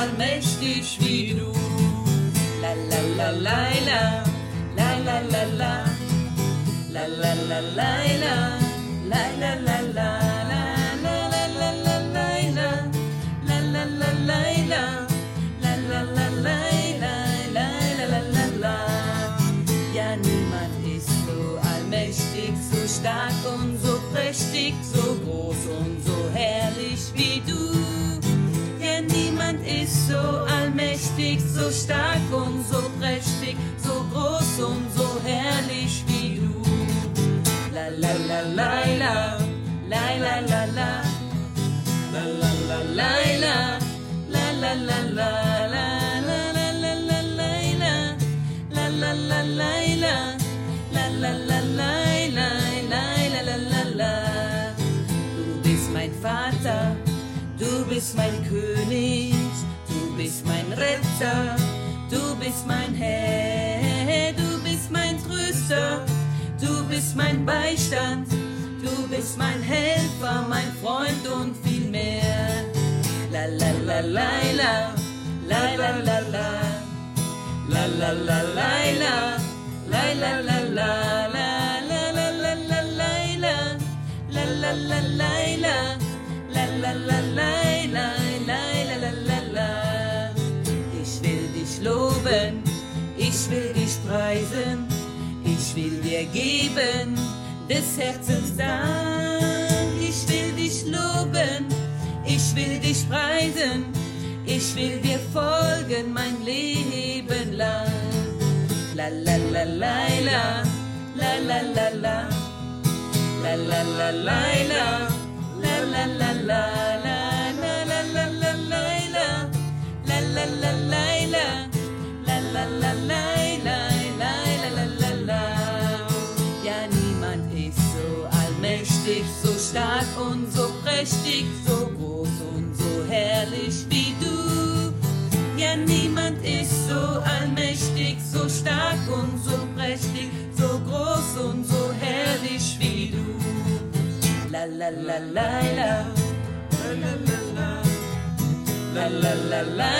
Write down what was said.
ein Mensch wie du. La la la la la, la la la la, la la la la la, la la la la. Stark und so prächtig, so groß und so herrlich wie du. So stark und so prächtig, so groß und so herrlich wie du. La la la la la, la la la la, la la la la la, la la la la la. Du bist mein Vater, du bist mein König, bist mein Retter, du bist mein Herr, du bist mein Tröster, du bist mein Beistand, du bist mein Helfer, mein Freund und viel mehr. La la la la la, la la la la, la la la la la, la la la la ich will dich preisen, ich will dir geben des Herzens Dank. Ich will dich loben, ich will dich preisen, ich will dir folgen mein Leben lang. La la la la la, la la la la, la la la la la. La la la la stark und so prächtig, so groß und so herrlich wie du. Ja, niemand ist so allmächtig, so stark und so prächtig, so groß und so herrlich wie du. La la la la la. La la la la. La la la.